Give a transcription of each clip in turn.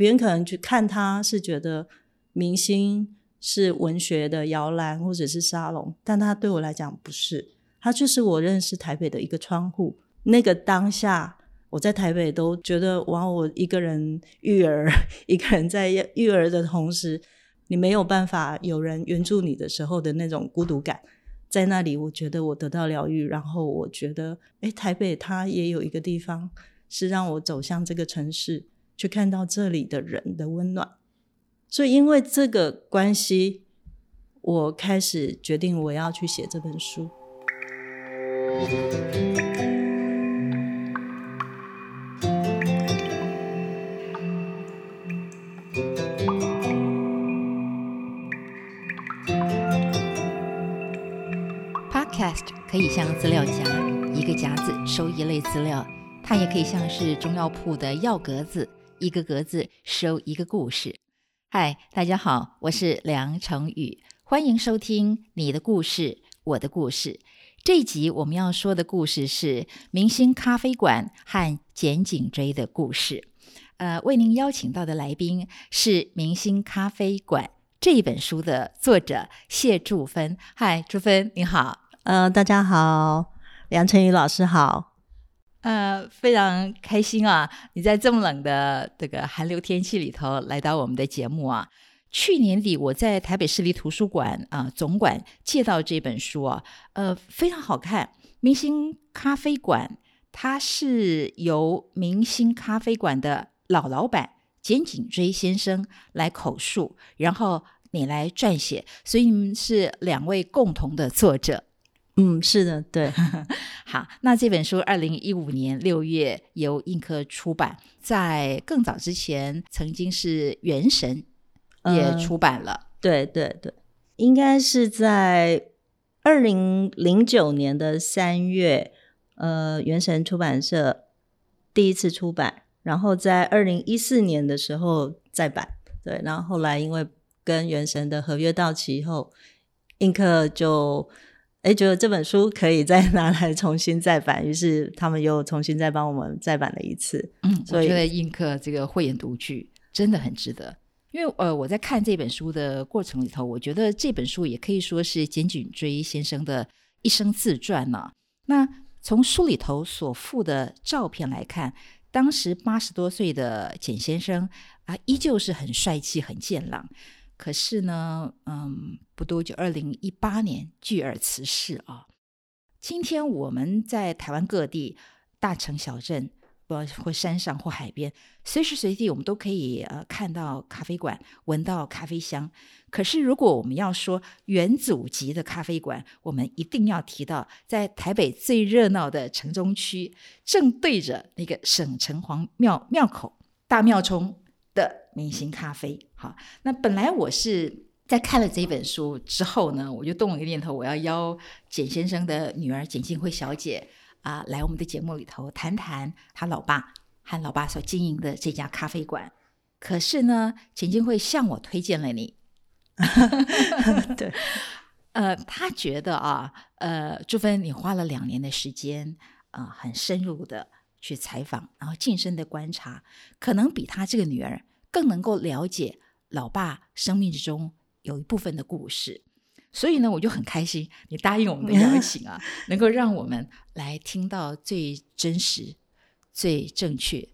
别人可能去看他是觉得明星是文学的摇篮或者是沙龙，但他对我来讲不是，他就是我认识台北的一个窗户。那个当下，我在台北都觉得哇，我一个人育儿，一个人在育儿的同时，你没有办法有人援助你的时候的那种孤独感。在那里，我觉得我得到疗愈，然后我觉得，哎，台北它也有一个地方是让我走向这个城市，去看到这里的人的温暖。所以，因为这个关系，我开始决定我要去写这本书。Podcast 可以像资料夹，一个夹子收一类资料；它也可以像是中药铺的药格子，一个格子收一个故事。嗨，大家好，我是梁成宇，欢迎收听《你的故事，我的故事》。这一集我们要说的故事是明星咖啡馆和剪颈椎的故事。呃，为您邀请到的来宾是《明星咖啡馆》这一本书的作者谢祝芬。嗨，祝芬，你好。呃，大家好，梁晨宇老师好。呃，非常开心啊！你在这么冷的这个寒流天气里头来到我们的节目啊。去年底我在台北市立图书馆啊总馆借到这本书啊，呃，非常好看。明星咖啡馆，它是由明星咖啡馆的老老板简景追先生来口述，然后你来撰写，所以你们是两位共同的作者。嗯，是的，对。好，那这本书二零一五年六月由映客出版，在更早之前曾经是原神也出版了。对对对，应该是在二零零九年的三月，呃，元神出版社第一次出版，然后在二零一四年的时候再版。对，然后后来因为跟原神的合约到期以后，映客就。哎，觉得这本书可以再 拿来重新再版，于是他们又重新再帮我们再版了一次。嗯，我觉得映客这个慧眼独具真的很值得。因为呃，我在看这本书的过程里头，我觉得这本书也可以说是简景锥先生的一生自传呢。那从书里头所附的照片来看，当时八十多岁的简先生啊，依旧是很帅气、很健朗。可是呢，嗯，不多久，二零一八年巨而辞世啊。今天我们在台湾各地大城小镇，不或山上或海边，随时随地我们都可以呃看到咖啡馆，闻到咖啡香。可是如果我们要说元祖级的咖啡馆，我们一定要提到在台北最热闹的城中区，正对着那个省城隍庙庙口大庙冲。明星咖啡，好，那本来我是在看了这本书之后呢，我就动了一个念头，我要邀简先生的女儿简静慧小姐啊来我们的节目里头谈谈他老爸和老爸所经营的这家咖啡馆。可是呢，简静慧向我推荐了你，对，呃，他觉得啊，呃，朱芬，你花了两年的时间啊，很深入的。去采访，然后近身的观察，可能比他这个女儿更能够了解老爸生命之中有一部分的故事。所以呢，我就很开心，你答应我们的邀请啊，能够让我们来听到最真实、最正确，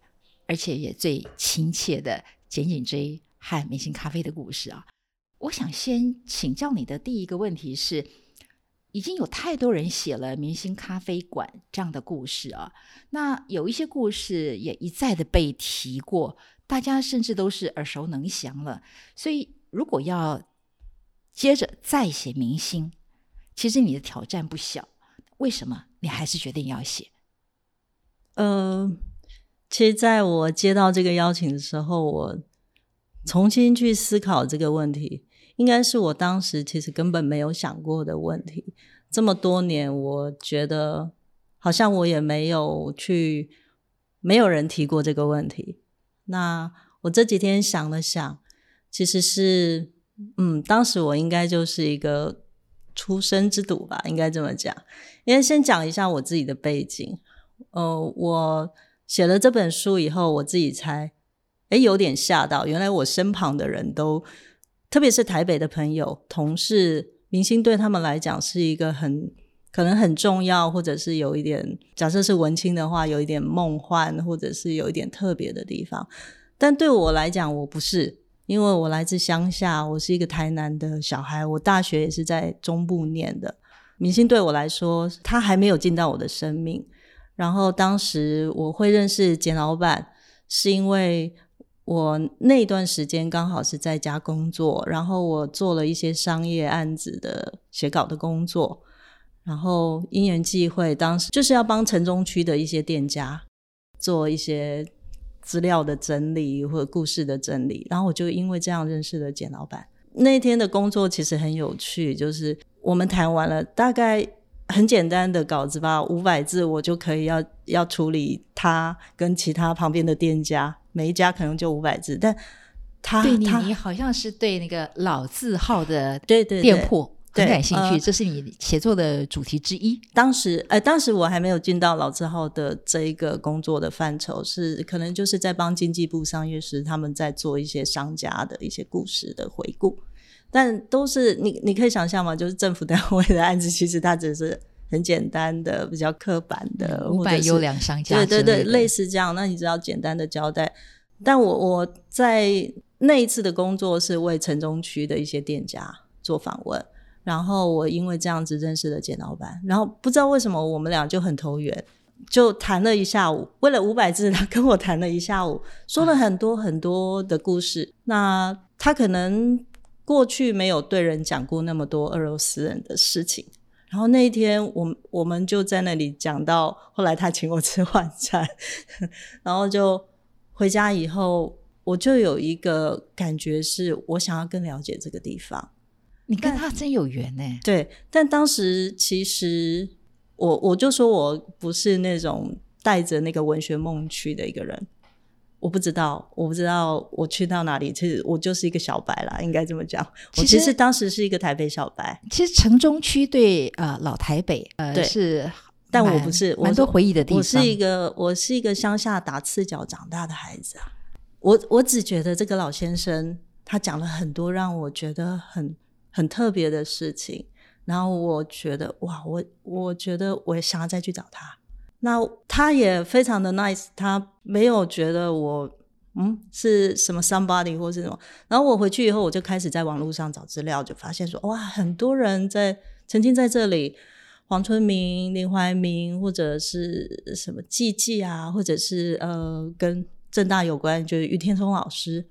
而且也最亲切的简简锥和明星咖啡的故事啊。我想先请教你的第一个问题是。已经有太多人写了明星咖啡馆这样的故事啊，那有一些故事也一再的被提过，大家甚至都是耳熟能详了。所以，如果要接着再写明星，其实你的挑战不小。为什么你还是决定要写？呃，其实在我接到这个邀请的时候，我重新去思考这个问题。应该是我当时其实根本没有想过的问题。这么多年，我觉得好像我也没有去，没有人提过这个问题。那我这几天想了想，其实是，嗯，当时我应该就是一个出生之犊吧，应该这么讲。因为先讲一下我自己的背景，呃，我写了这本书以后，我自己才哎，有点吓到。原来我身旁的人都，特别是台北的朋友、同事、明星，对他们来讲是一个很可能很重要，或者是有一点，假设是文青的话，有一点梦幻，或者是有一点特别的地方。但对我来讲，我不是，因为我来自乡下，我是一个台南的小孩，我大学也是在中部念的。明星对我来说，他还没有进到我的生命。然后当时我会认识简老板，是因为我那段时间刚好是在家工作，然后我做了一些商业案子的写稿的工作，然后因缘际会，当时就是要帮城中区的一些店家做一些资料的整理或者故事的整理，然后我就因为这样认识了简老板。那天的工作其实很有趣，就是我们谈完了大概。很简单的稿子吧，五百字我就可以要要处理他跟其他旁边的店家，每一家可能就五百字，但他对你你好像是对那个老字号的对对店铺很感兴趣，这是你写作的主题之一。当时呃，当时我还没有进到老字号的这一个工作的范畴，是可能就是在帮经济部商业师他们在做一些商家的一些故事的回顾。但都是你，你可以想象吗？就是政府单位的案子，其实它只是很简单的、比较刻板的，五百优良商家，对对对，类似这样。那你只要简单的交代。但我我在那一次的工作是为城中区的一些店家做访问，然后我因为这样子认识了简老板，然后不知道为什么我们俩就很投缘，就谈了一下午。为了五百字，他跟我谈了一下午，说了很多很多的故事。那他可能。过去没有对人讲过那么多俄罗斯人的事情，然后那一天，我我们就在那里讲到，后来他请我吃晚餐，然后就回家以后，我就有一个感觉，是我想要更了解这个地方。你跟他真有缘呢？对，但当时其实我我就说我不是那种带着那个文学梦去的一个人。我不知道，我不知道我去到哪里。其实我就是一个小白啦，应该这么讲。我其实当时是一个台北小白。其实城中区对呃老台北呃是，但我不是蛮多回忆的地方。我是一个我是一个乡下打赤脚长大的孩子啊。我我只觉得这个老先生他讲了很多让我觉得很很特别的事情，然后我觉得哇，我我觉得我想要再去找他。那他也非常的 nice，他没有觉得我嗯是什么 somebody 或是什么。然后我回去以后，我就开始在网络上找资料，就发现说哇，很多人在曾经在这里，黄春明、林怀民，或者是什么季季啊，或者是呃跟正大有关，就是于天聪老师。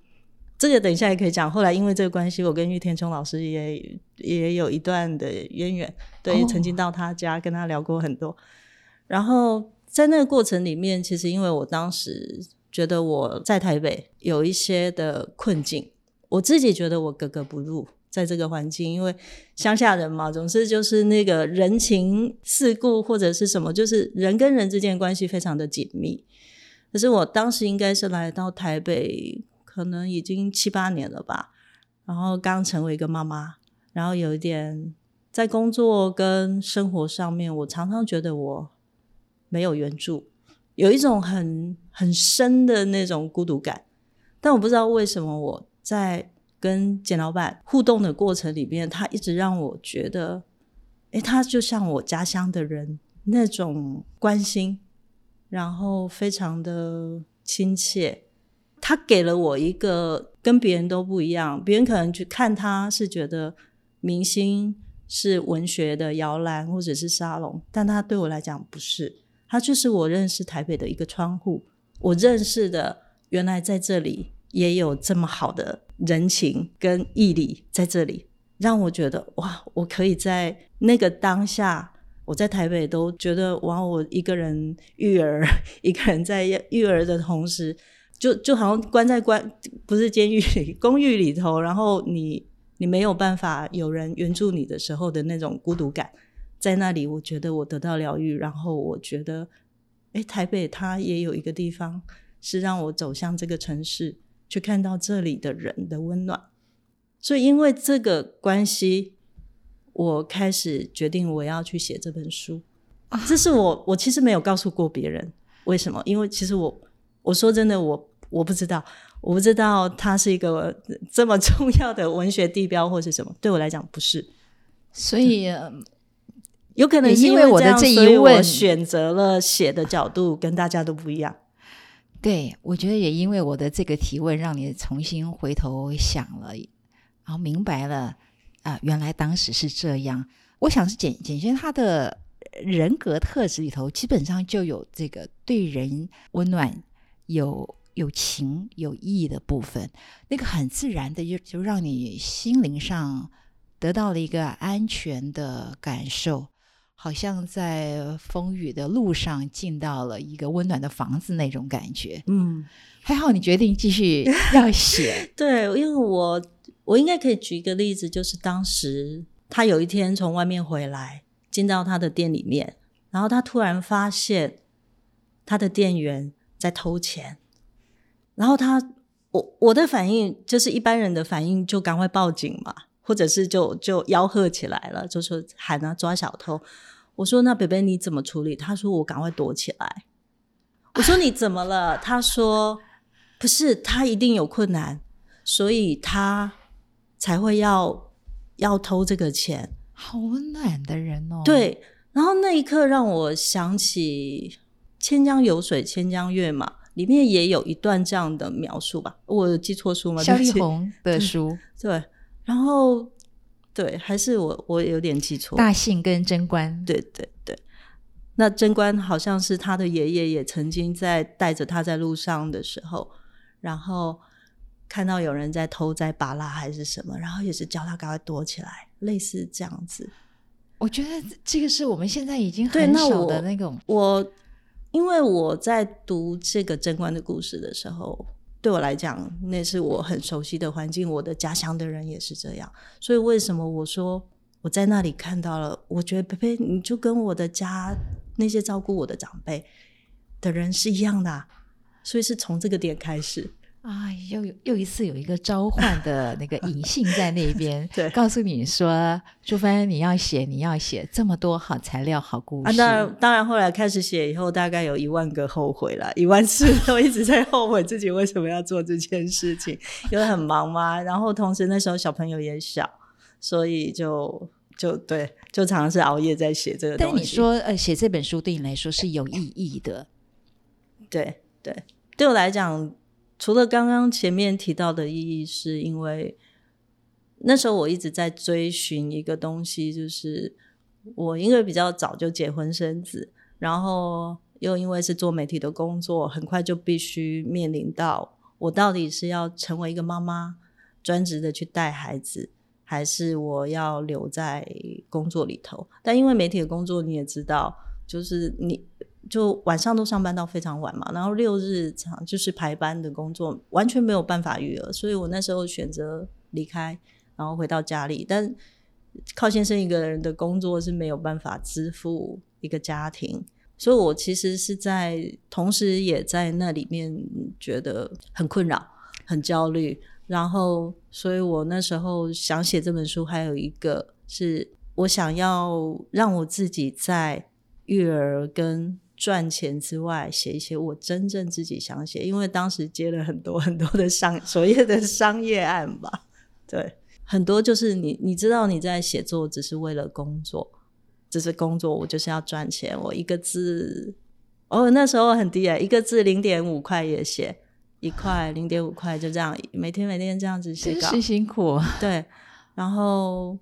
这个等一下也可以讲。后来因为这个关系，我跟玉天聪老师也也有一段的渊源，对，曾经到他家跟他聊过很多。然后在那个过程里面，其实因为我当时觉得我在台北有一些的困境，我自己觉得我格格不入在这个环境，因为乡下人嘛，总是就是那个人情世故或者是什么，就是人跟人之间的关系非常的紧密。可是我当时应该是来到台北，可能已经七八年了吧，然后刚成为一个妈妈，然后有一点在工作跟生活上面，我常常觉得我。没有援助，有一种很很深的那种孤独感，但我不知道为什么我在跟简老板互动的过程里面，他一直让我觉得，哎，他就像我家乡的人那种关心，然后非常的亲切。他给了我一个跟别人都不一样，别人可能去看他是觉得明星是文学的摇篮或者是沙龙，但他对我来讲不是。它就是我认识台北的一个窗户，我认识的原来在这里也有这么好的人情跟毅力在这里，让我觉得哇，我可以在那个当下，我在台北都觉得哇，我一个人育儿，一个人在育儿的同时，就就好像关在关不是监狱里，公寓里头，然后你你没有办法有人援助你的时候的那种孤独感。在那里，我觉得我得到疗愈，然后我觉得，哎，台北它也有一个地方是让我走向这个城市，去看到这里的人的温暖。所以，因为这个关系，我开始决定我要去写这本书。这是我，我其实没有告诉过别人为什么，因为其实我，我说真的，我我不知道。我不知道它是一个这么 重要的文学地标或是什么，对我来讲不是。所以有可能因为我的这一问，选择了写的角度跟大家都不一样。对，我觉得也因为我的这个提问，让你重新回头想了，然后明白了啊，原来当时是这样。我想是简简轩他的人格特质里头，基本上就有这个对人温暖、有有情、有义的部分，那个很自然的就就让你心灵上得到了一个安全的感受。好像在风雨的路上进到了一个温暖的房子那种感觉。嗯，还好你决定继续 要写。对，因为我我应该可以举一个例子，就是当时他有一天从外面回来，进到他的店里面，然后他突然发现他的店员在偷钱，然后他我我的反应就是一般人的反应，就赶快报警嘛。或者是就就吆喝起来了，就说喊啊抓小偷。我说那北北你怎么处理？他说我赶快躲起来。我说你怎么了？他说不是，他一定有困难，所以他才会要要偷这个钱。好温暖的人哦。对，然后那一刻让我想起“千江有水千江月”嘛，里面也有一段这样的描述吧？我记错书吗？肖丽红 的书，对。然后，对，还是我我有点记错。大信跟贞观，对对对。那贞观好像是他的爷爷，也曾经在带着他在路上的时候，然后看到有人在偷摘拔拉还是什么，然后也是叫他赶快躲起来，类似这样子。我觉得这个是我们现在已经很少的那种。我因为我在读这个贞观的故事的时候。对我来讲，那是我很熟悉的环境，我的家乡的人也是这样。所以为什么我说我在那里看到了？我觉得佩佩，你就跟我的家那些照顾我的长辈的人是一样的，所以是从这个点开始。啊，又又一次有一个召唤的那个隐性在那边，对，告诉你说，朱芬，你要写，你要写这么多好材料、好故事。啊，当然，当然，后来开始写以后，大概有一万个后悔了，一万次都一直在后悔自己为什么要做这件事情，因为很忙嘛。然后同时那时候小朋友也小，所以就就对，就常常是熬夜在写这个东西。但你说，呃，写这本书对你来说是有意义的？对对，对我来讲。除了刚刚前面提到的意义，是因为那时候我一直在追寻一个东西，就是我因为比较早就结婚生子，然后又因为是做媒体的工作，很快就必须面临到我到底是要成为一个妈妈，专职的去带孩子，还是我要留在工作里头？但因为媒体的工作你也知道，就是你。就晚上都上班到非常晚嘛，然后六日常就是排班的工作，完全没有办法育儿，所以我那时候选择离开，然后回到家里。但靠先生一个人的工作是没有办法支付一个家庭，所以我其实是在同时也在那里面觉得很困扰、很焦虑。然后，所以我那时候想写这本书，还有一个是我想要让我自己在育儿跟赚钱之外，写一些我真正自己想写，因为当时接了很多很多的商所谓的商业案吧，对，很多就是你你知道你在写作只是为了工作，只是工作，我就是要赚钱，我一个字哦那时候很低啊，一个字零点五块也写一块零点五块就这样，每天每天这样子写，真是辛苦，对，然后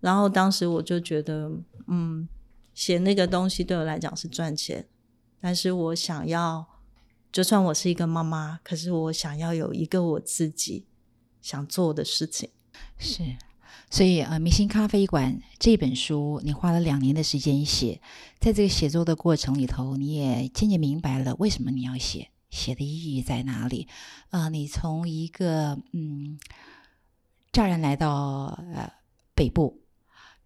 然后当时我就觉得，嗯，写那个东西对我来讲是赚钱。但是我想要，就算我是一个妈妈，可是我想要有一个我自己想做的事情。是，所以呃，明星咖啡馆这本书，你花了两年的时间写，在这个写作的过程里头，你也渐渐明白了为什么你要写，写的意义在哪里。啊，你从一个嗯，乍然来到呃北部，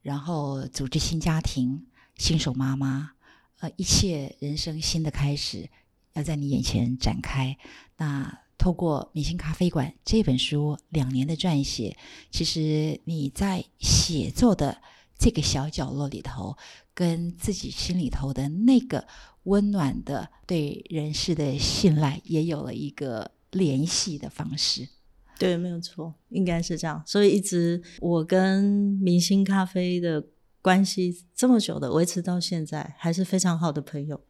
然后组织新家庭，新手妈妈。呃，一切人生新的开始要在你眼前展开。那透过《明星咖啡馆》这本书两年的撰写，其实你在写作的这个小角落里头，跟自己心里头的那个温暖的对人世的信赖，也有了一个联系的方式。对，没有错，应该是这样。所以一直我跟明星咖啡的关系这么久的，维持到现在还是非常好的朋友。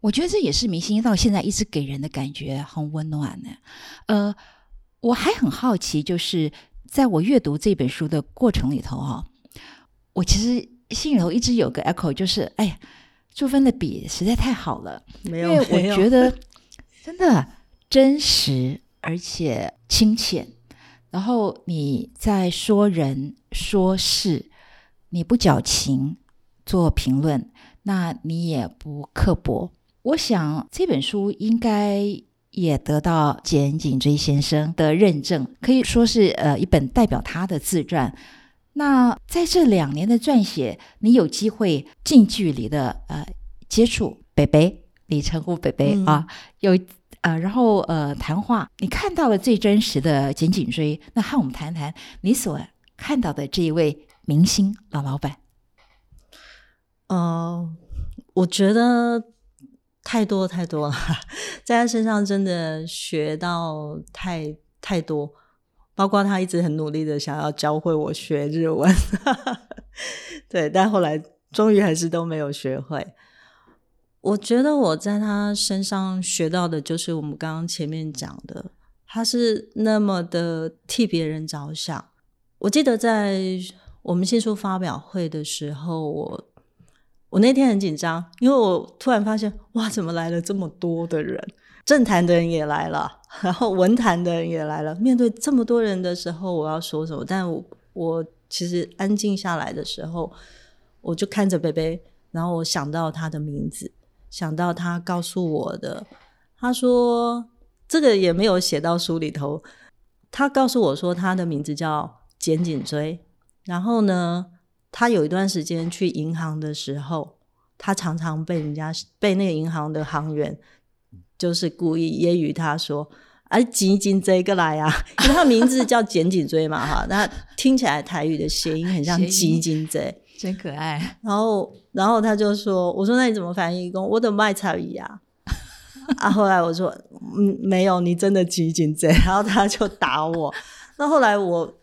我觉得这也是明星到现在一直给人的感觉很温暖呢。呃，我还很好奇，就是在我阅读这本书的过程里头哈，我其实心里头一直有个 echo，就是哎呀，朱芬的笔实在太好了，没有，因为我觉得 真的真实而且亲切。然后你在说人说事，你不矫情做评论，那你也不刻薄。我想这本书应该也得到简景追先生的认证，可以说是呃一本代表他的自传。那在这两年的撰写，你有机会近距离的呃接触北北你称呼北北啊，有呃然后呃谈话，你看到了最真实的简景追。那和我们谈谈你所看到的这一位明星老老板。呃，我觉得。太多太多了，在他身上真的学到太太多，包括他一直很努力的想要教会我学日文，对，但后来终于还是都没有学会。我觉得我在他身上学到的就是我们刚刚前面讲的，他是那么的替别人着想。我记得在我们新书发表会的时候，我。我那天很紧张，因为我突然发现，哇，怎么来了这么多的人？政坛的人也来了，然后文坛的人也来了。面对这么多人的时候，我要说什么？但我我其实安静下来的时候，我就看着贝贝，然后我想到他的名字，想到他告诉我的，他说这个也没有写到书里头。他告诉我说，他的名字叫简颈椎，然后呢？他有一段时间去银行的时候，他常常被人家被那个银行的行员就是故意揶揄他说：“哎，紧紧追个来呀！”因为他名字叫简颈椎嘛，哈，那听起来台语的谐音很像紧紧追，真可爱。然后，然后他就说：“我说那你怎么翻译？我的卖菜鱼呀。”啊，后来我说：“嗯，没有，你真的紧紧追。”然后他就打我。那后来我。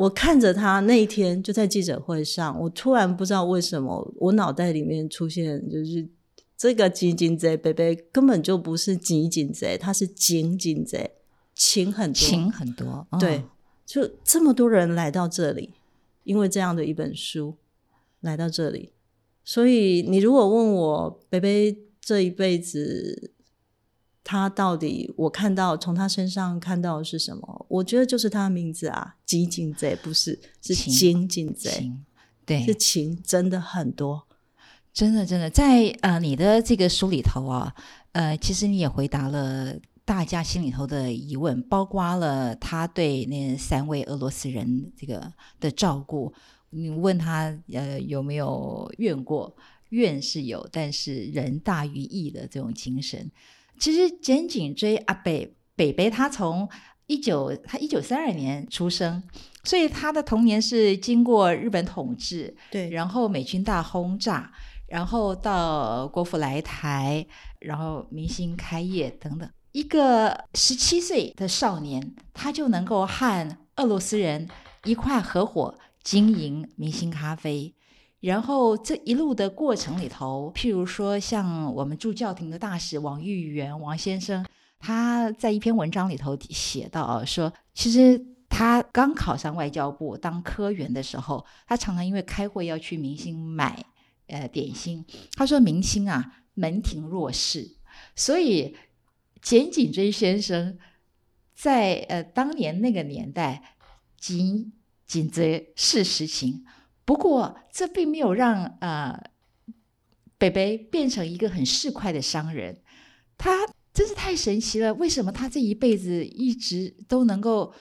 我看着他那一天就在记者会上，我突然不知道为什么，我脑袋里面出现就是这个金金贼贝贝根本就不是金金贼，他是金金贼，情很多，情很多，对，就这么多人来到这里，因为这样的一本书来到这里，所以你如果问我贝贝这一辈子。他到底我看到从他身上看到的是什么？我觉得就是他的名字啊，金金贼不是是金金贼，对，是情真的很多，真的真的在呃你的这个书里头啊，呃，其实你也回答了大家心里头的疑问，包括了他对那三位俄罗斯人这个的照顾，你问他呃有没有怨过？怨是有，但是人大于义的这种精神。其实简景追阿北北北，他从一九他一九三二年出生，所以他的童年是经过日本统治，对，然后美军大轰炸，然后到国府来台，然后明星开业等等。一个十七岁的少年，他就能够和俄罗斯人一块合伙经营明星咖啡。然后这一路的过程里头，譬如说像我们驻教廷的大使王玉元王先生，他在一篇文章里头写到说，其实他刚考上外交部当科员的时候，他常常因为开会要去明星买呃点心，他说明星啊门庭若市，所以简景追先生在呃当年那个年代，仅仅追是实情。不过，这并没有让呃北北变成一个很市侩的商人。他真是太神奇了！为什么他这一辈子一直都能够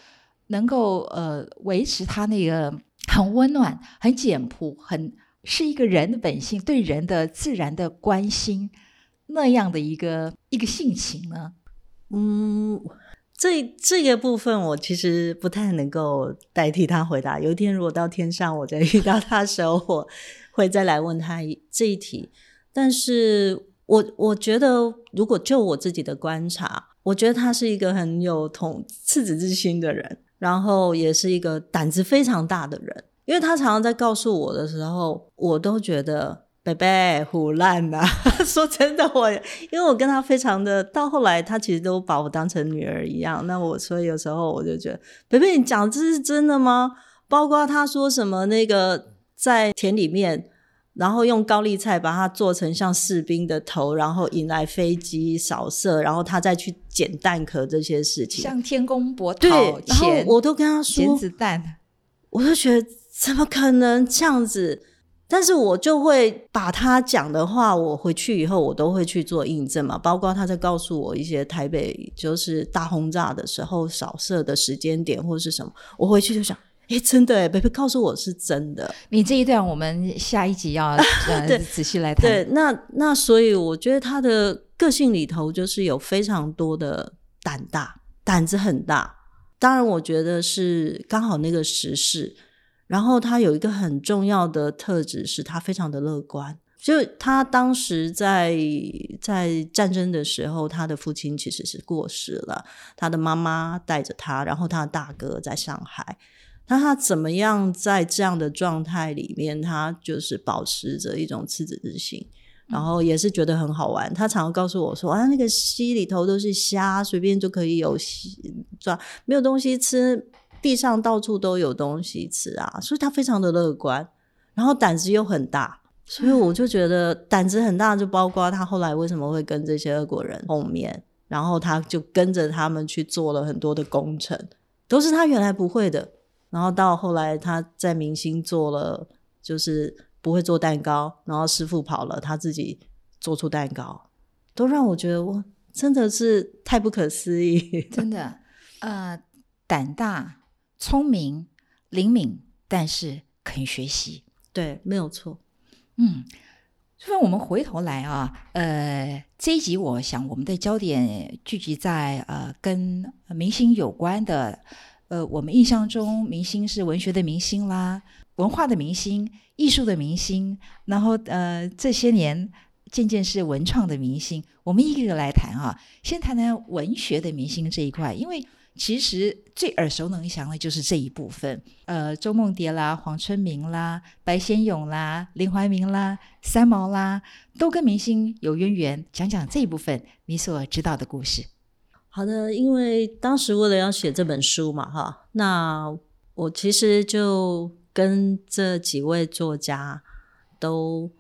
能够呃维持他那个很温暖、很简朴、很是一个人的本性，对人的自然的关心那样的一个一个性情呢？嗯。这这个部分我其实不太能够代替他回答。有一天如果到天上，我再遇到他的时候，我会再来问他这一题。但是我我觉得，如果就我自己的观察，我觉得他是一个很有同赤子之心的人，然后也是一个胆子非常大的人。因为他常常在告诉我的时候，我都觉得贝贝胡烂呐。说真的，我因为我跟他非常的，到后来他其实都把我当成女儿一样。那我所以有时候我就觉得，贝贝，你讲这是真的吗？包括他说什么那个在田里面。然后用高丽菜把它做成像士兵的头，然后引来飞机扫射，然后他再去捡蛋壳这些事情，像天公伯对，然后我都跟他说捡子弹，我就觉得怎么可能这样子？但是我就会把他讲的话，我回去以后我都会去做印证嘛，包括他在告诉我一些台北就是大轰炸的时候扫射的时间点或者是什么，我回去就想。哎，真的哎，贝贝告诉我是真的。你这一段，我们下一集要 仔细来谈。对，那那所以我觉得他的个性里头就是有非常多的胆大，胆子很大。当然，我觉得是刚好那个时势。然后他有一个很重要的特质，是他非常的乐观。就他当时在在战争的时候，他的父亲其实是过世了，他的妈妈带着他，然后他的大哥在上海。那他怎么样在这样的状态里面，他就是保持着一种赤子之心，然后也是觉得很好玩。他常常告诉我说：“啊，那个溪里头都是虾，随便就可以有抓，没有东西吃，地上到处都有东西吃啊。”所以他非常的乐观，然后胆子又很大。所以我就觉得胆子很大，就包括他后来为什么会跟这些俄国人碰面，然后他就跟着他们去做了很多的工程，都是他原来不会的。然后到后来，他在明星做了，就是不会做蛋糕，然后师傅跑了，他自己做出蛋糕，都让我觉得我真的是太不可思议。真的，呃，胆大、聪明、灵敏，但是肯学习，对，没有错。嗯，所以我们回头来啊，呃，这一集我想我们的焦点聚集在呃跟明星有关的。呃，我们印象中明星是文学的明星啦，文化的明星，艺术的明星，然后呃，这些年渐渐是文创的明星。我们一个个来谈啊，先谈谈文学的明星这一块，因为其实最耳熟能详的就是这一部分。呃，周梦蝶啦，黄春明啦，白先勇啦，林怀民啦，三毛啦，都跟明星有渊源。讲讲这一部分你所知道的故事。好的，因为当时为了要写这本书嘛，哈，那我其实就跟这几位作家都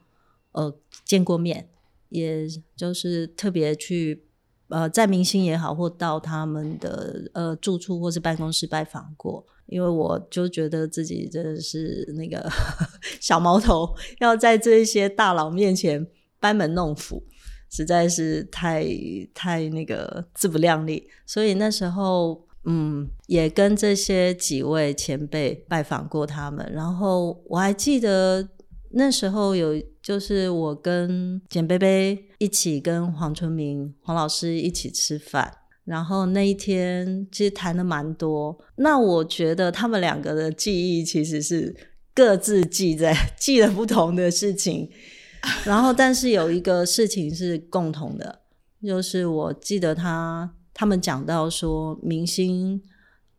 呃见过面，也就是特别去呃在明星也好，或到他们的呃住处或是办公室拜访过，因为我就觉得自己真的是那个 小毛头，要在这些大佬面前班门弄斧。实在是太太那个自不量力，所以那时候嗯，也跟这些几位前辈拜访过他们。然后我还记得那时候有，就是我跟简贝贝一起跟黄春明黄老师一起吃饭。然后那一天其实谈的蛮多。那我觉得他们两个的记忆其实是各自记在 记了不同的事情。然后，但是有一个事情是共同的，就是我记得他他们讲到说，明星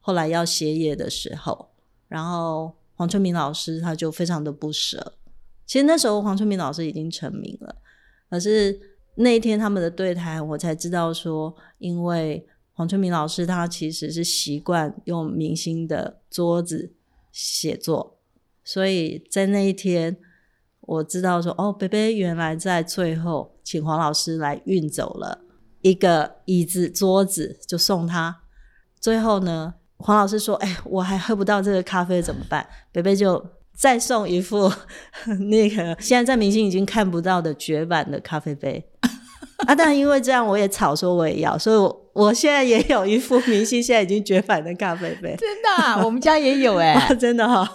后来要歇业的时候，然后黄春明老师他就非常的不舍。其实那时候黄春明老师已经成名了，可是那一天他们的对谈，我才知道说，因为黄春明老师他其实是习惯用明星的桌子写作，所以在那一天。我知道说哦，北北原来在最后请黄老师来运走了一个椅子桌子，就送他。最后呢，黄老师说：“哎，我还喝不到这个咖啡怎么办？”北北就再送一副 那个现在在明星已经看不到的绝版的咖啡杯。啊，但因为这样，我也吵说我也要，所以我我现在也有一副明星现在已经绝版的咖啡杯。真的，我们家也有哎，真的哈。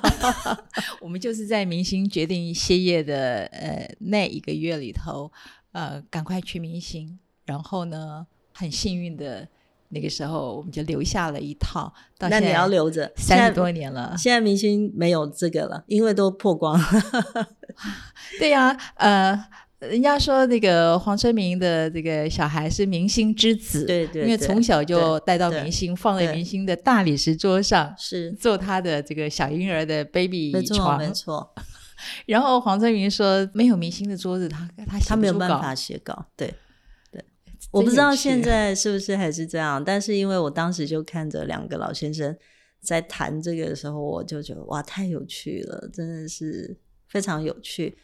我们就是在明星决定歇业的呃那一个月里头，呃，赶快去明星，然后呢，很幸运的那个时候，我们就留下了一套。那你要留着，三十多年了。现在明星没有这个了，因为都破光了。对呀，呃。人家说那个黄春明的这个小孩是明星之子，对对，因为从小就带到明星，放在明星的大理石桌上，是做他的这个小婴儿的 baby 没错床。没错，然后黄春明说，没有明星的桌子，他他写他没有办法写稿，对对。我不知道现在是不是还是这样，但是因为我当时就看着两个老先生在谈这个的时候，我就觉得哇，太有趣了，真的是非常有趣。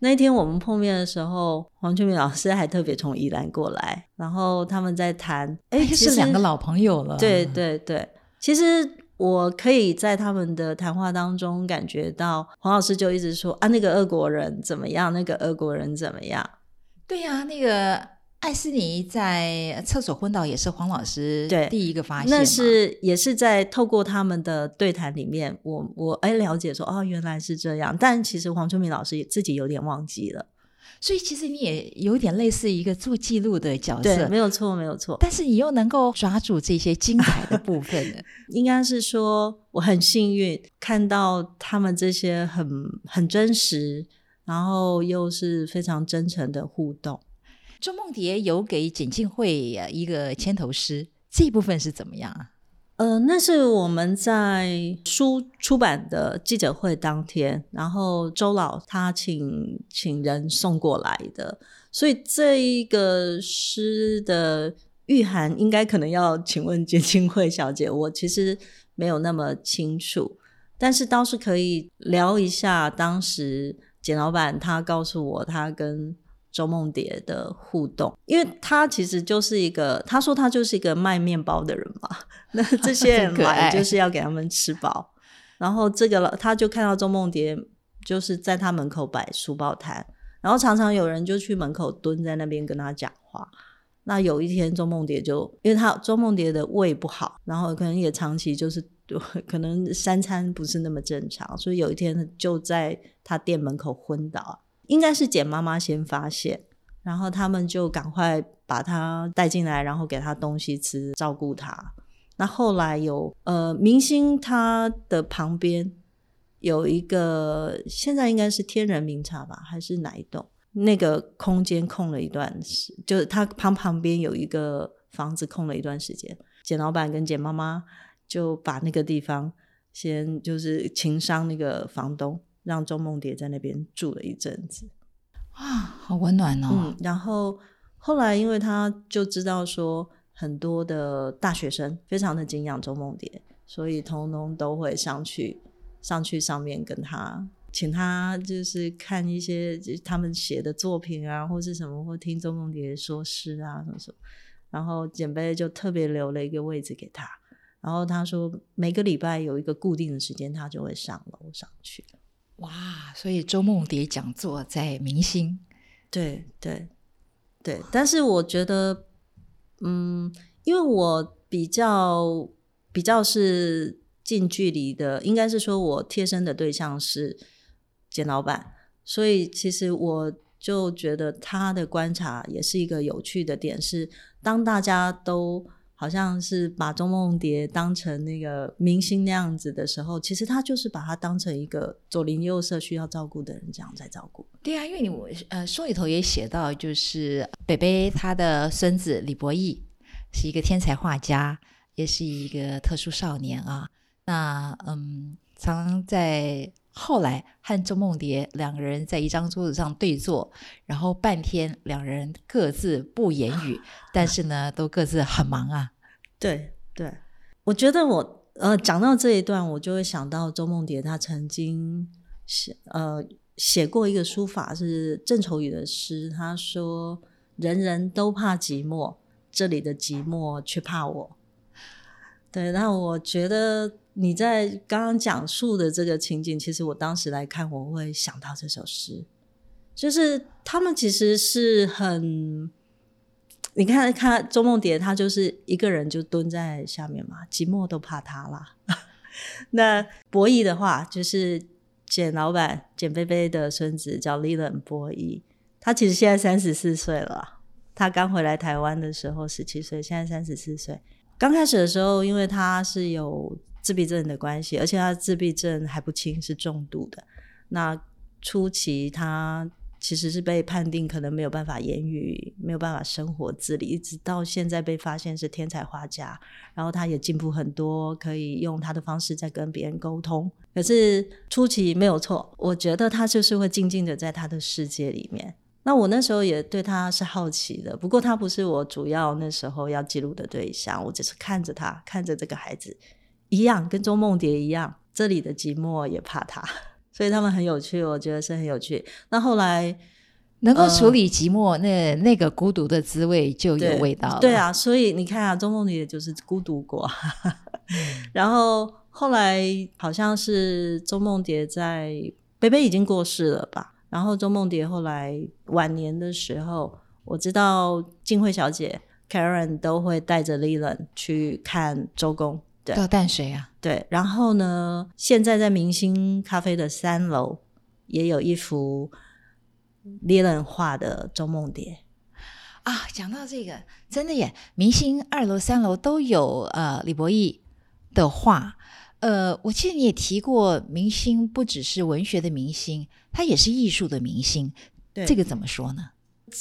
那天我们碰面的时候，黄俊明老师还特别从宜兰过来，然后他们在谈，哎，是两个老朋友了。对对对，其实我可以在他们的谈话当中感觉到，黄老师就一直说啊，那个俄国人怎么样，那个俄国人怎么样。对呀、那个艾斯尼在厕所昏倒也是黄老师对第一个发现，那是也是在透过他们的对谈里面，我我哎了解说哦原来是这样，但其实黄春明老师也自己有点忘记了，所以其实你也有点类似一个做记录的角对，色没，有错没有错，但是你又能够抓住这些精彩的部分的。应该是说我很幸运看到他们这些很很真实，然后又是非常真诚的互动。周梦蝶有给简进会一个牵头诗，这部分是怎么样啊？呃，那是我们在书出版的记者会当天，然后周老他请请人送过来的，所以这一个诗的御涵应该可能要请问简清慧小姐，我其实没有那么清楚，但是倒是可以聊一下当时简老板他告诉我他跟周梦蝶的互动，因为他其实就是一个，他说他就是一个卖面包的人嘛，那这些人 来就是要给他们吃饱，然后这个了他就看到周梦蝶就是在他门口摆书报摊，然后常常有人就去门口蹲在那边跟他讲话。那有一天，周梦蝶就因为他周梦蝶的胃不好，然后可能也长期就是 可能三餐不是那么正常，所以有一天就在他店门口昏倒。应该是简妈妈先发现，然后他们就赶快把他带进来，然后给他东西吃，照顾他。那后来有呃，明星他的旁边有一个，现在应该是天人名茶吧，还是哪一栋？那个空间空了一段时，就是他旁旁边有一个房子空了一段时间。简老板跟简妈妈就把那个地方先就是情商那个房东，让周梦蝶在那边住了一阵子。哇，好温暖哦！嗯，然后后来因为他就知道说很多的大学生非常的敬仰周梦蝶，所以通通都会上去上去上面跟他，请他就是看一些他们写的作品啊，或是什么，或听周梦蝶说诗啊什么什么。然后简贝就特别留了一个位置给他，然后他说每个礼拜有一个固定的时间，他就会上楼上去。哇，所以周梦蝶讲座在明星，对对对，但是我觉得，嗯，因为我比较比较是近距离的，应该是说我贴身的对象是简老板，所以其实我就觉得他的观察也是一个有趣的点是，当大家都好像是把钟梦蝶当成那个明星那样子的时候，其实他就是把他当成一个左邻右舍需要照顾的人这样在照顾。对啊，因为你我呃书里头也写到，就是北北他的孙子李博义是一个天才画家，也是一个特殊少年啊。那嗯，常在后来和周梦蝶两个人在一张桌子上对坐，然后半天两人各自不言语，但是呢，都各自很忙啊。对对，我觉得我呃讲到这一段，我就会想到周梦蝶，她曾经写呃写过一个书法是郑愁予的诗，他说：“人人都怕寂寞，这里的寂寞却怕我。”对，那我觉得你在刚刚讲述的这个情景，其实我当时来看，我会想到这首诗，就是他们其实是很。你看，看周梦蝶，她就是一个人就蹲在下面嘛，寂寞都怕她啦。那博弈的话，就是简老板简菲菲的孙子叫 Leland 博弈，他其实现在三十四岁了。他刚回来台湾的时候十七岁，现在三十四岁。刚开始的时候，因为他是有自闭症的关系，而且他自闭症还不轻，是重度的。那初期他其实是被判定可能没有办法言语，没有办法生活自理，一直到现在被发现是天才画家，然后他也进步很多，可以用他的方式在跟别人沟通。可是初期没有错，我觉得他就是会静静的在他的世界里面。那我那时候也对他是好奇的，不过他不是我主要那时候要记录的对象，我只是看着他，看着这个孩子，一样跟周梦蝶一样，这里的寂寞也怕他，所以他们很有趣，我觉得是很有趣。那后来能够处理寂寞，那那个孤独的滋味就有味道了。对啊，所以你看啊，周梦蝶就是孤独过，然后后来好像是周梦蝶在北北已经过世了吧。然后周梦蝶后来晚年的时候，我知道静慧小姐 Karen 都会带着 Leland 去看周公，对，到淡水啊，对。然后呢，现在在明星咖啡的三楼也有一幅 Leland 画的周梦蝶啊。讲到这个，真的耶，明星二楼、三楼都有呃李博义的画。呃，我记得你也提过，明星不只是文学的明星，他也是艺术的明星。对，这个怎么说呢？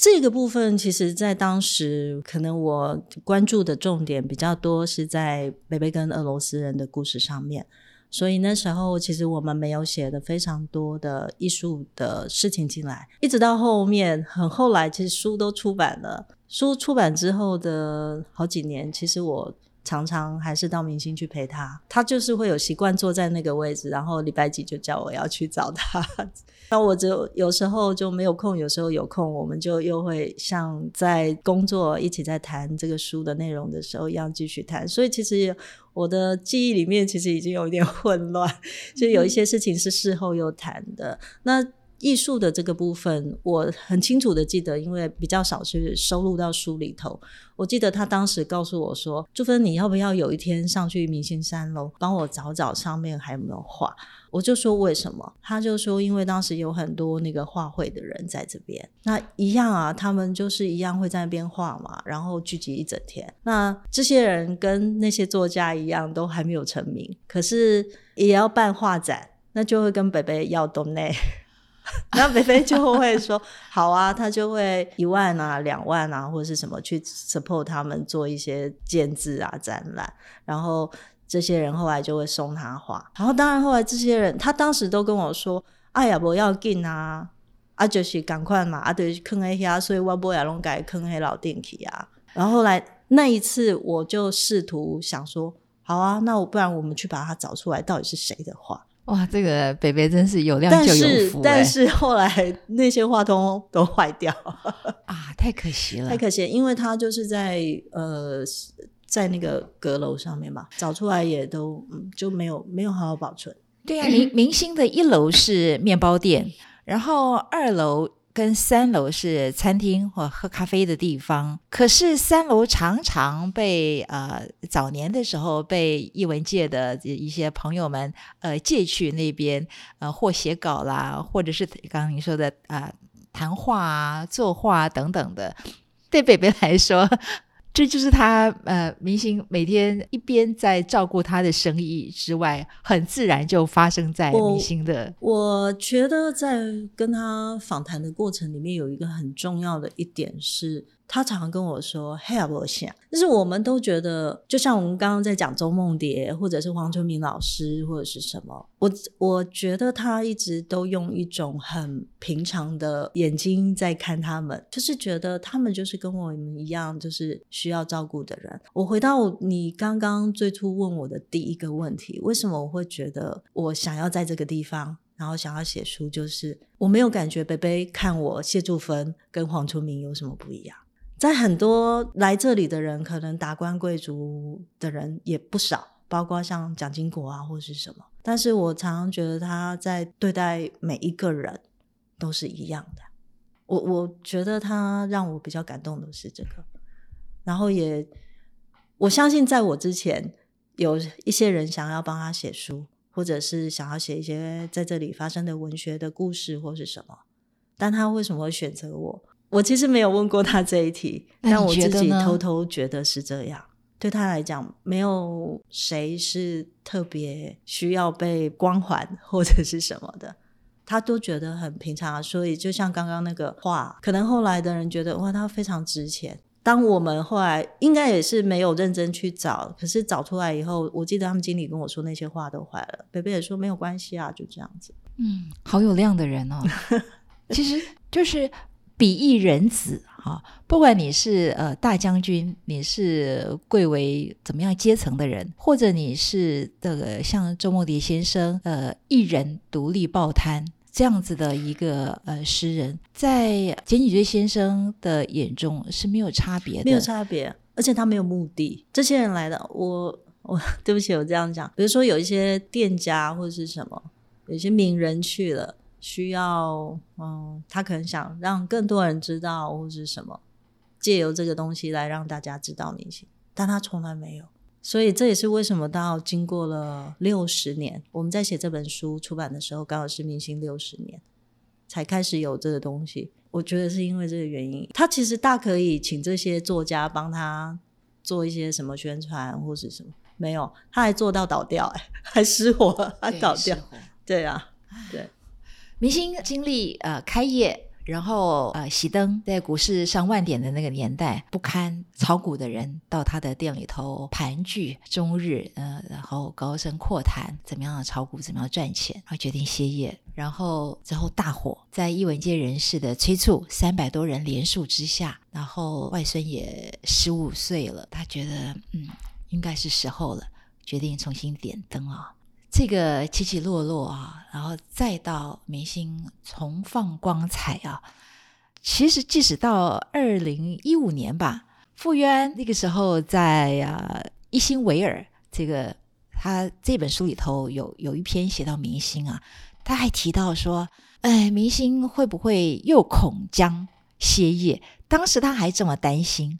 这个部分其实，在当时可能我关注的重点比较多是在北北跟俄罗斯人的故事上面，所以那时候其实我们没有写的非常多的艺术的事情进来，一直到后面很后来，其实书都出版了，书出版之后的好几年，其实我。常常还是到明星去陪他，他就是会有习惯坐在那个位置，然后礼拜几就叫我要去找他。那我就有时候就没有空，有时候有空，我们就又会像在工作一起在谈这个书的内容的时候一样继续谈。所以其实我的记忆里面其实已经有一点混乱，就有一些事情是事后又谈的。那。艺术的这个部分，我很清楚的记得，因为比较少去收录到书里头。我记得他当时告诉我说：“朱芬，你要不要有一天上去明星三楼，帮我找找上面还有没有画？”我就说：“为什么？”他就说：“因为当时有很多那个画会的人在这边，那一样啊，他们就是一样会在那边画嘛，然后聚集一整天。那这些人跟那些作家一样，都还没有成名，可是也要办画展，那就会跟北北要东内。”然 后菲菲就会说 好啊，他就会一万啊、两万啊，或者是什么去 support 他们做一些建制啊、展览。然后这些人后来就会送他画。然后当然后来这些人，他当时都跟我说：“哎呀，不要紧啊，啊就是赶快嘛，啊对坑黑下，所以我不要弄改坑黑老电梯啊。”然后后来那一次，我就试图想说：“好啊，那我不然我们去把它找出来，到底是谁的画。”哇，这个北北真是有量就有福但是后来那些话筒都坏掉 啊，太可惜了，太可惜，因为他就是在呃在那个阁楼上面嘛，找出来也都就没有没有好好保存。对啊，明明星的一楼是面包店，然后二楼。跟三楼是餐厅或喝咖啡的地方，可是三楼常常被呃早年的时候被艺文界的一些朋友们呃借去那边呃或写稿啦，或者是刚刚你说的啊谈话啊作画等等的，对北北来说。这就是他呃，明星每天一边在照顾他的生意之外，很自然就发生在明星的。我觉得在跟他访谈的过程里面，有一个很重要的一点是。他常常跟我说：“嘿，我想，就是我们都觉得，就像我们刚刚在讲周梦蝶，或者是黄春明老师，或者是什么，我我觉得他一直都用一种很平常的眼睛在看他们，就是觉得他们就是跟我们一样，就是需要照顾的人。我回到你刚刚最初问我的第一个问题，为什么我会觉得我想要在这个地方，然后想要写书，就是我没有感觉北北看我谢祝芬跟黄春明有什么不一样。”在很多来这里的人，可能达官贵族的人也不少，包括像蒋经国啊，或是什么。但是我常常觉得他在对待每一个人都是一样的。我我觉得他让我比较感动的是这个，然后也我相信在我之前有一些人想要帮他写书，或者是想要写一些在这里发生的文学的故事或是什么，但他为什么会选择我？我其实没有问过他这一题，但我自己偷偷觉得是这样。对他来讲，没有谁是特别需要被光环或者是什么的。他都觉得很平常。所以就像刚刚那个话，可能后来的人觉得哇，他非常值钱。当我们后来应该也是没有认真去找，可是找出来以后，我记得他们经理跟我说那些话都坏了，北北也说没有关系啊，就这样子。嗯，好有量的人哦，其实就是比翼人子哈。不管你是呃大将军，你是贵为怎么样阶层的人，或者你是这个像周梦蝶先生呃一人独立报摊。这样子的一个呃诗人，在简景追先生的眼中是没有差别的，没有差别，而且他没有目的。这些人来的，我我 对不起，我这样讲，比如说有一些店家或者是什么，有些名人去了，需要嗯，他可能想让更多人知道或者是什么，借由这个东西来让大家知道明星，但他从来没有。所以这也是为什么到经过了六十年，我们在写这本书出版的时候，刚好是明星六十年，才开始有这个东西。我觉得是因为这个原因，他其实大可以请这些作家帮他做一些什么宣传或是什么，没有，他还做到倒掉，哎，还失火，还倒掉，对啊，对，明星经历呃开业。然后，呃，熄灯，在股市上万点的那个年代，不堪炒股的人到他的店里头盘踞终日，呃，然后高声阔谈怎么样的炒股，怎么样赚钱，然后决定歇业。然后之后大火，在艺文界人士的催促，三百多人连署之下，然后外孙也十五岁了，他觉得，嗯，应该是时候了，决定重新点灯啊。这个起起落落啊，然后再到明星重放光彩啊，其实即使到二零一五年吧，傅渊那个时候在啊一心维尔这个他这本书里头有有一篇写到明星啊，他还提到说，哎，明星会不会又恐将歇业？当时他还这么担心。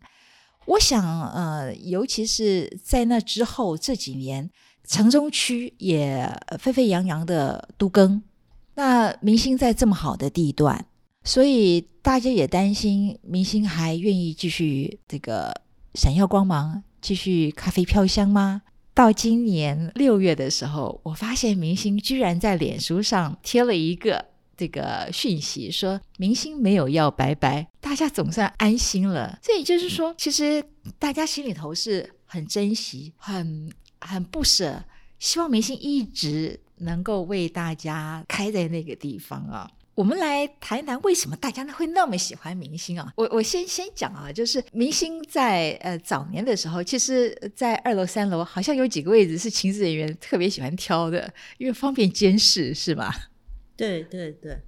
我想，呃，尤其是在那之后这几年。城中区也沸沸扬扬的都更，那明星在这么好的地段，所以大家也担心明星还愿意继续这个闪耀光芒，继续咖啡飘香吗？到今年六月的时候，我发现明星居然在脸书上贴了一个这个讯息，说明星没有要拜拜，大家总算安心了。这也就是说，其实大家心里头是很珍惜，很。很不舍，希望明星一直能够为大家开在那个地方啊。我们来谈一谈为什么大家会那么喜欢明星啊？我我先先讲啊，就是明星在呃早年的时候，其实，在二楼三楼好像有几个位置是情治人员特别喜欢挑的，因为方便监视，是吧？对对对，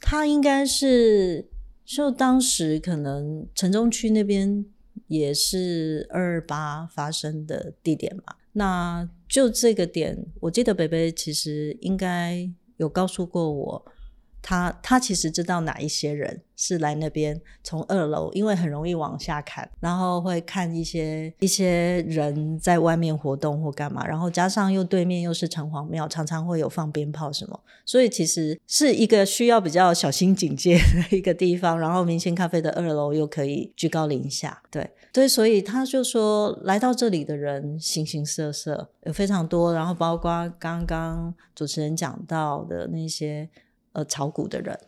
他应该是就当时可能城中区那边也是二二八发生的地点嘛。那就这个点，我记得北北其实应该有告诉过我。他他其实知道哪一些人是来那边从二楼，因为很容易往下看，然后会看一些一些人在外面活动或干嘛，然后加上又对面又是城隍庙，常常会有放鞭炮什么，所以其实是一个需要比较小心警戒的一个地方。然后明星咖啡的二楼又可以居高临下，对对，所以他就说来到这里的人形形色色，有非常多，然后包括刚刚主持人讲到的那些。呃，炒股的人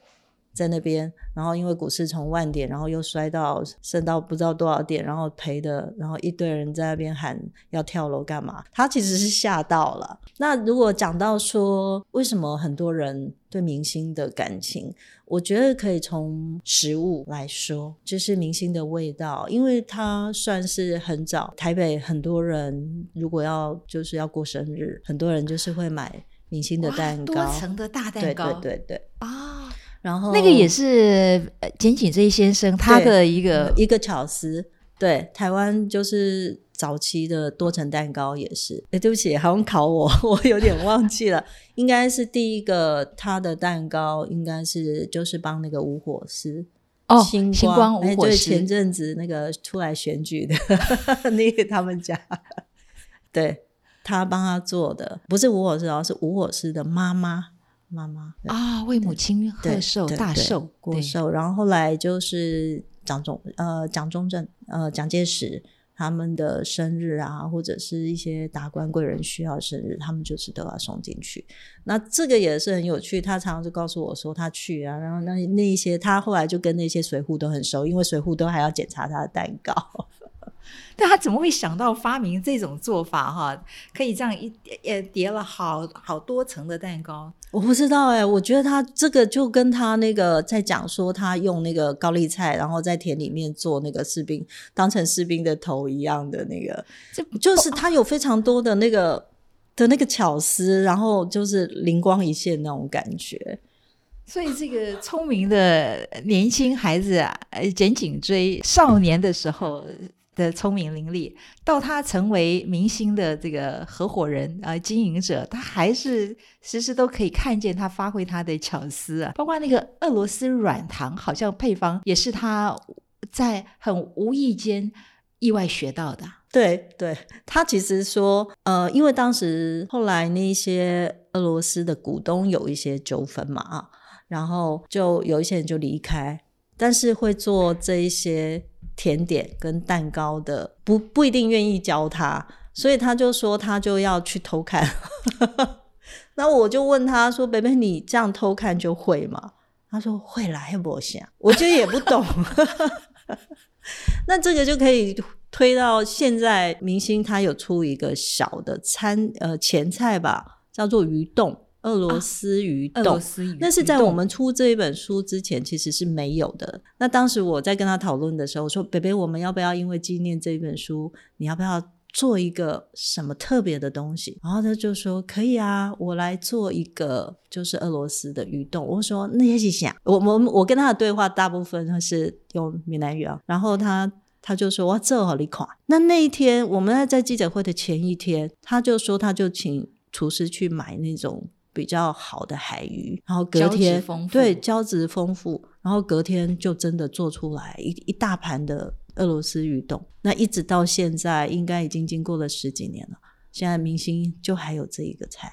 在那边，然后因为股市从万点，然后又摔到升到不知道多少点，然后赔的，然后一堆人在那边喊要跳楼干嘛？他其实是吓到了。那如果讲到说为什么很多人对明星的感情，我觉得可以从食物来说，就是明星的味道，因为它算是很早台北很多人如果要就是要过生日，很多人就是会买。明星的蛋糕，多层的大蛋糕，对对对对啊！然后那个也是简井这一先生他的一个一个巧思。对，台湾就是早期的多层蛋糕也是。哎，对不起，好像考我，我有点忘记了。应该是第一个他的蛋糕，应该是就是帮那个吴火师哦，星光无火师前阵子那个出来选举的 那个他们家，对。他帮他做的不是吴火师哦，是吴火师的妈妈妈妈啊，为母亲贺寿大寿过寿，然后后来就是蒋中呃蒋中正呃蒋介石他们的生日啊，或者是一些达官贵人需要生日，他们就是都要送进去。那这个也是很有趣，他常常就告诉我说他去啊，然后那那一些他后来就跟那些随扈都很熟，因为随扈都还要检查他的蛋糕。但他怎么会想到发明这种做法？哈，可以这样一呃叠了好好多层的蛋糕。我不知道哎，我觉得他这个就跟他那个在讲说他用那个高丽菜，然后在田里面做那个士兵当成士兵的头一样的那个，就就是他有非常多的那个的那个巧思，然后就是灵光一现那种感觉。所以这个聪明的年轻孩子啊，剪颈椎少年的时候。的聪明伶俐，到他成为明星的这个合伙人啊，经营者，他还是时时都可以看见他发挥他的巧思啊，包括那个俄罗斯软糖，好像配方也是他在很无意间意外学到的。对，对他其实说，呃，因为当时后来那些俄罗斯的股东有一些纠纷嘛啊，然后就有一些人就离开，但是会做这一些。甜点跟蛋糕的不不一定愿意教他，所以他就说他就要去偷看。那我就问他说：“北北，你这样偷看就会吗？”他说：“会啦，不想。”我就也不懂。那这个就可以推到现在，明星他有出一个小的餐呃前菜吧，叫做鱼冻。俄罗斯鱼冻，那是在我们出这一本书之前其实是没有的。那当时我在跟他讨论的时候，我说：“北北，我们要不要因为纪念这一本书，你要不要做一个什么特别的东西？”然后他就说：“可以啊，我来做一个，就是俄罗斯的鱼冻。”我说：“那也是想我我我跟他的对话大部分是用闽南语啊。”然后他他就说：“哇，这好利款。”那那一天我们在在记者会的前一天，他就说他就请厨师去买那种。比较好的海鱼，然后隔天对胶质丰富，然后隔天就真的做出来一一大盘的俄罗斯鱼冻。那一直到现在，应该已经经过了十几年了。现在明星就还有这一个菜。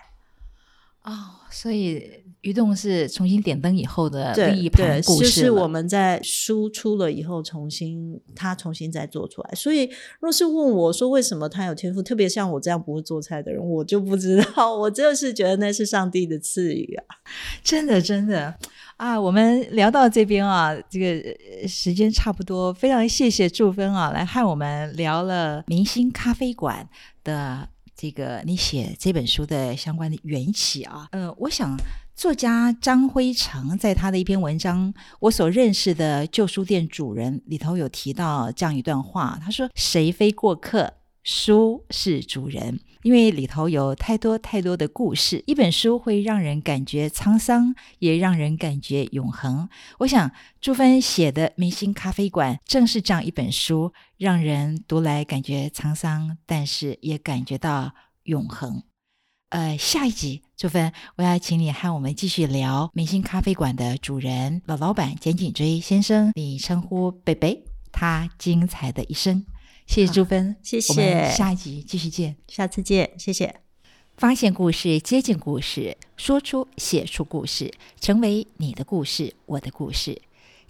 哦，所以鱼洞是重新点灯以后的另一盘故事就是我们在输出了以后，重新他重新再做出来。所以，若是问我说为什么他有天赋，特别像我这样不会做菜的人，我就不知道。我真的是觉得那是上帝的赐予啊！真的，真的啊！我们聊到这边啊，这个时间差不多，非常谢谢祝芬啊，来和我们聊了明星咖啡馆的。这个你写这本书的相关的缘起啊，呃，我想作家张辉成在他的一篇文章《我所认识的旧书店主人》里头有提到这样一段话，他说：“谁非过客？”书是主人，因为里头有太多太多的故事。一本书会让人感觉沧桑，也让人感觉永恒。我想朱芬写的《明星咖啡馆》正是这样一本书，让人读来感觉沧桑，但是也感觉到永恒。呃，下一集朱芬，我要请你和我们继续聊《明星咖啡馆》的主人老老板简景追先生，你称呼贝贝，他精彩的一生。谢谢朱芬，谢谢。下一集继续见，下次见，谢谢。发现故事，接近故事，说出写出故事，成为你的故事，我的故事。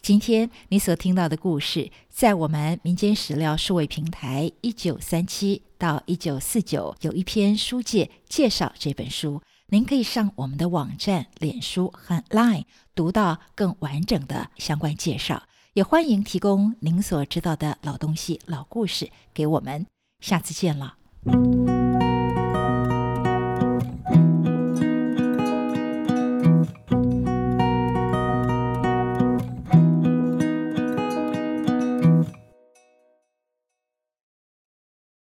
今天你所听到的故事，在我们民间史料数位平台一九三七到一九四九有一篇书介介绍这本书，您可以上我们的网站、脸书和 Line 读到更完整的相关介绍。也欢迎提供您所知道的老东西、老故事给我们。下次见了。